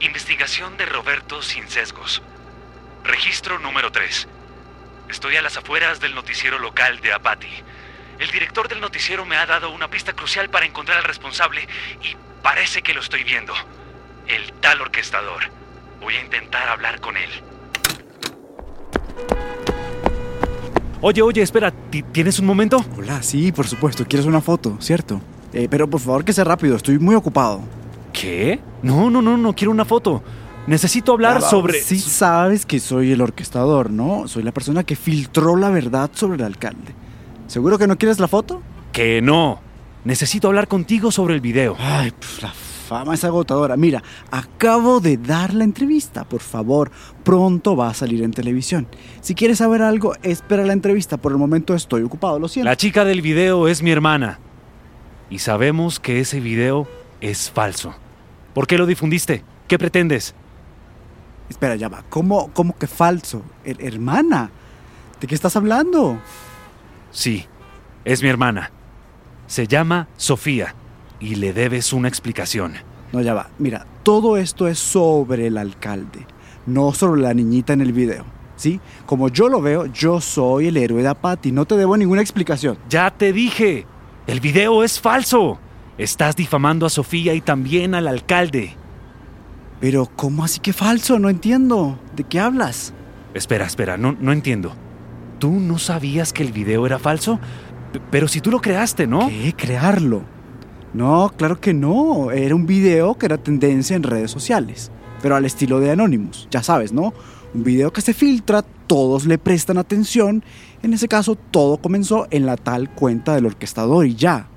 Investigación de Roberto sin sesgos. Registro número 3. Estoy a las afueras del noticiero local de Apati. El director del noticiero me ha dado una pista crucial para encontrar al responsable y parece que lo estoy viendo. El tal orquestador. Voy a intentar hablar con él. Oye, oye, espera, ¿tienes un momento? Hola, sí, por supuesto. ¿Quieres una foto, cierto? Eh, pero por favor que sea rápido, estoy muy ocupado. ¿Qué? No, no, no, no quiero una foto. Necesito hablar sobre... Sí sabes que soy el orquestador, ¿no? Soy la persona que filtró la verdad sobre el alcalde. ¿Seguro que no quieres la foto? Que no. Necesito hablar contigo sobre el video. Ay, pues la fama es agotadora. Mira, acabo de dar la entrevista. Por favor, pronto va a salir en televisión. Si quieres saber algo, espera la entrevista. Por el momento estoy ocupado, lo siento. La chica del video es mi hermana. Y sabemos que ese video es falso. ¿Por qué lo difundiste? ¿Qué pretendes? Espera, ya va. ¿Cómo, cómo que falso? hermana? ¿De qué estás hablando? Sí, es mi hermana. Se llama Sofía y le debes una explicación. No, ya va. Mira, todo esto es sobre el alcalde, no sobre la niñita en el video. ¿Sí? Como yo lo veo, yo soy el héroe de Apati. No te debo ninguna explicación. Ya te dije. El video es falso. Estás difamando a Sofía y también al alcalde. Pero, ¿cómo así que falso? No entiendo. ¿De qué hablas? Espera, espera, no, no entiendo. ¿Tú no sabías que el video era falso? pero si tú lo creaste, ¿no? ¿Qué? ¿Crearlo? No, claro que no. Era un video que era tendencia en redes sociales. Pero al estilo de Anonymous, ya sabes, ¿no? Un video que se filtra, todos le prestan atención. En ese caso, todo comenzó en la tal cuenta del orquestador y ya.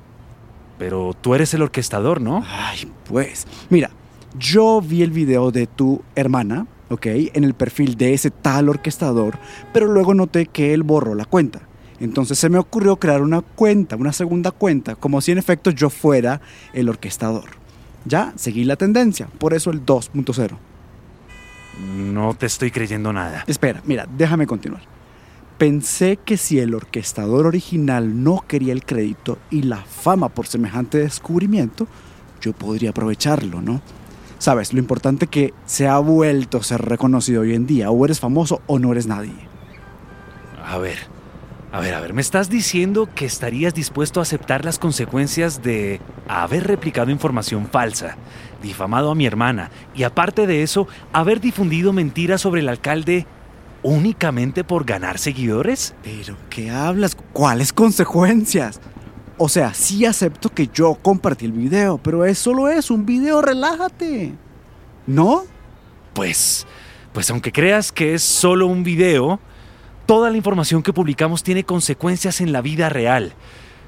Pero tú eres el orquestador, ¿no? Ay, pues. Mira, yo vi el video de tu hermana, ¿ok? En el perfil de ese tal orquestador, pero luego noté que él borró la cuenta. Entonces se me ocurrió crear una cuenta, una segunda cuenta, como si en efecto yo fuera el orquestador. Ya, seguí la tendencia, por eso el 2.0. No te estoy creyendo nada. Espera, mira, déjame continuar. Pensé que si el orquestador original no quería el crédito y la fama por semejante descubrimiento, yo podría aprovecharlo, ¿no? Sabes, lo importante que se ha vuelto a ser reconocido hoy en día. O eres famoso o no eres nadie. A ver, a ver, a ver, me estás diciendo que estarías dispuesto a aceptar las consecuencias de haber replicado información falsa, difamado a mi hermana y aparte de eso, haber difundido mentiras sobre el alcalde únicamente por ganar seguidores? Pero, ¿qué hablas? ¿Cuáles consecuencias? O sea, sí acepto que yo compartí el video, pero es solo es un video, relájate. ¿No? Pues, pues aunque creas que es solo un video, toda la información que publicamos tiene consecuencias en la vida real.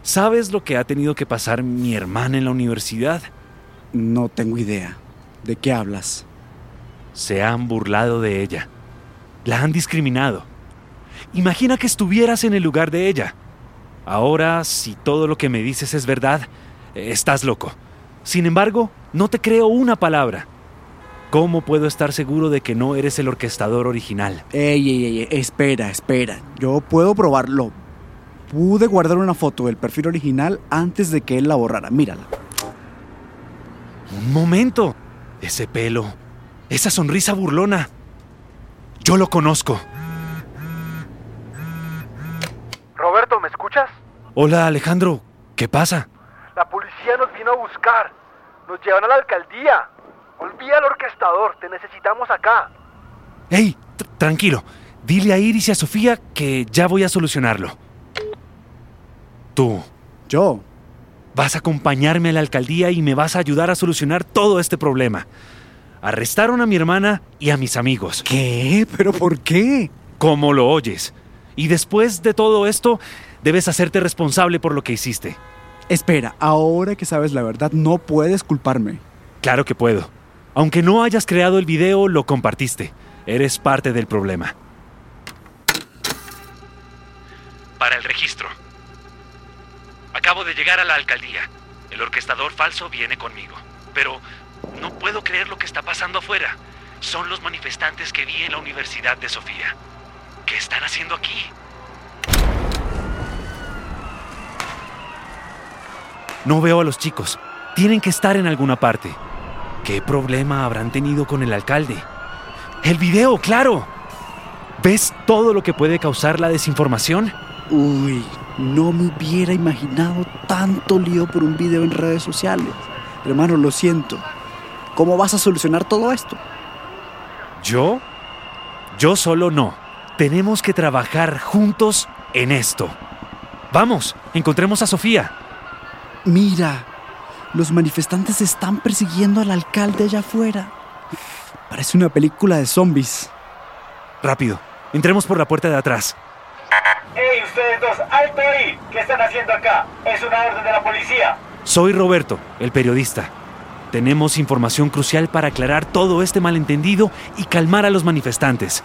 ¿Sabes lo que ha tenido que pasar mi hermana en la universidad? No tengo idea. ¿De qué hablas? Se han burlado de ella. La han discriminado. Imagina que estuvieras en el lugar de ella. Ahora, si todo lo que me dices es verdad, estás loco. Sin embargo, no te creo una palabra. ¿Cómo puedo estar seguro de que no eres el orquestador original? Ey, ey, ey, espera, espera. Yo puedo probarlo. Pude guardar una foto del perfil original antes de que él la borrara. Mírala. Un momento. Ese pelo. Esa sonrisa burlona. Yo lo conozco. Roberto, ¿me escuchas? Hola, Alejandro. ¿Qué pasa? La policía nos vino a buscar. Nos llevan a la alcaldía. Olvida al orquestador. Te necesitamos acá. ¡Ey! Tranquilo. Dile a Iris y a Sofía que ya voy a solucionarlo. Tú. ¿Yo? Vas a acompañarme a la alcaldía y me vas a ayudar a solucionar todo este problema. Arrestaron a mi hermana y a mis amigos. ¿Qué? ¿Pero por qué? ¿Cómo lo oyes? Y después de todo esto, debes hacerte responsable por lo que hiciste. Espera, ahora que sabes la verdad, no puedes culparme. Claro que puedo. Aunque no hayas creado el video, lo compartiste. Eres parte del problema. Para el registro. Acabo de llegar a la alcaldía. El orquestador falso viene conmigo. Pero no puedo creer lo que está pasando afuera. Son los manifestantes que vi en la Universidad de Sofía. ¿Qué están haciendo aquí? No veo a los chicos. Tienen que estar en alguna parte. ¿Qué problema habrán tenido con el alcalde? El video, claro. ¿Ves todo lo que puede causar la desinformación? Uy, no me hubiera imaginado tanto lío por un video en redes sociales. Hermano, lo siento. ¿Cómo vas a solucionar todo esto? ¿Yo? Yo solo no. Tenemos que trabajar juntos en esto. Vamos, encontremos a Sofía. Mira, los manifestantes están persiguiendo al alcalde allá afuera. Parece una película de zombies. Rápido, entremos por la puerta de atrás. ¡Ey, ustedes dos! ¡Alto ahí! ¿Qué están haciendo acá? Es una orden de la policía. Soy Roberto, el periodista. Tenemos información crucial para aclarar todo este malentendido y calmar a los manifestantes.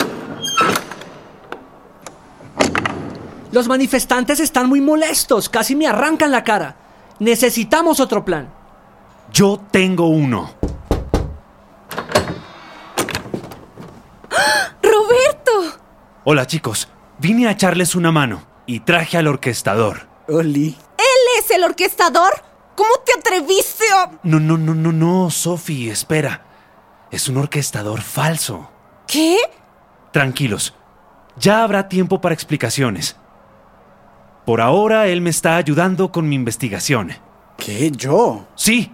Los manifestantes están muy molestos, casi me arrancan la cara. Necesitamos otro plan. Yo tengo uno. ¡Roberto! Hola chicos, vine a echarles una mano y traje al orquestador. Oli. ¿Él es el orquestador? ¿Cómo te atreviste a...? No, no, no, no, no, Sophie, espera. Es un orquestador falso. ¿Qué? Tranquilos, ya habrá tiempo para explicaciones. Por ahora él me está ayudando con mi investigación. ¿Qué? ¿Yo? Sí,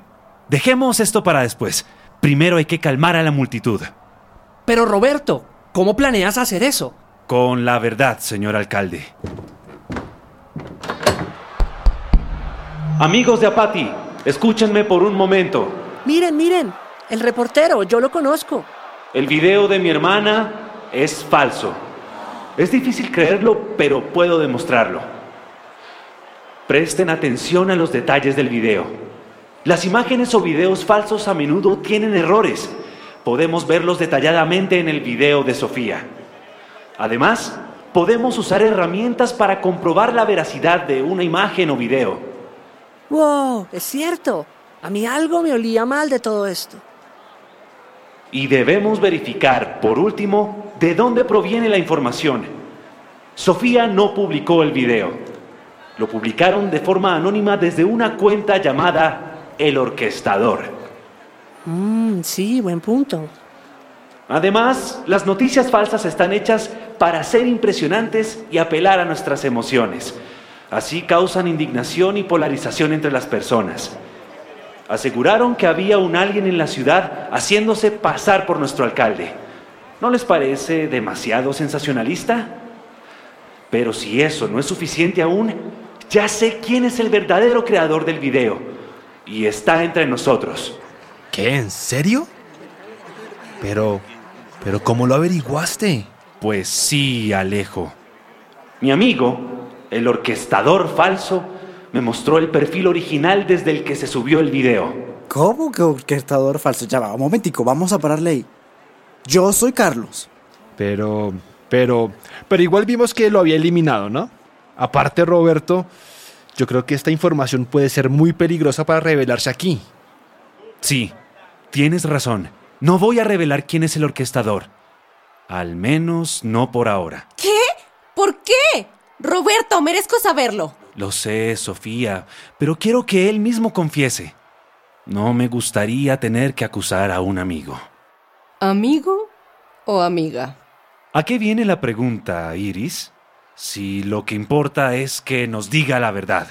dejemos esto para después. Primero hay que calmar a la multitud. Pero Roberto, ¿cómo planeas hacer eso? Con la verdad, señor alcalde. Amigos de Apati, escúchenme por un momento. Miren, miren, el reportero, yo lo conozco. El video de mi hermana es falso. Es difícil creerlo, pero puedo demostrarlo. Presten atención a los detalles del video. Las imágenes o videos falsos a menudo tienen errores. Podemos verlos detalladamente en el video de Sofía. Además, podemos usar herramientas para comprobar la veracidad de una imagen o video. Wow, es cierto. A mí algo me olía mal de todo esto. Y debemos verificar, por último, de dónde proviene la información. Sofía no publicó el video. Lo publicaron de forma anónima desde una cuenta llamada El Orquestador. Mmm, sí, buen punto. Además, las noticias falsas están hechas para ser impresionantes y apelar a nuestras emociones. Así causan indignación y polarización entre las personas. Aseguraron que había un alguien en la ciudad haciéndose pasar por nuestro alcalde. ¿No les parece demasiado sensacionalista? Pero si eso no es suficiente aún, ya sé quién es el verdadero creador del video. Y está entre nosotros. ¿Qué? ¿En serio? Pero, pero ¿cómo lo averiguaste? Pues sí, Alejo. Mi amigo, el orquestador falso, me mostró el perfil original desde el que se subió el video. ¿Cómo que orquestador falso? Ya va, un momentico, vamos a pararle ahí. Yo soy Carlos. Pero, pero, pero igual vimos que lo había eliminado, ¿no? Aparte, Roberto, yo creo que esta información puede ser muy peligrosa para revelarse aquí. Sí, tienes razón. No voy a revelar quién es el orquestador. Al menos no por ahora. ¿Qué? ¿Por qué? Roberto, merezco saberlo. Lo sé, Sofía, pero quiero que él mismo confiese. No me gustaría tener que acusar a un amigo. ¿Amigo o amiga? ¿A qué viene la pregunta, Iris? Si lo que importa es que nos diga la verdad.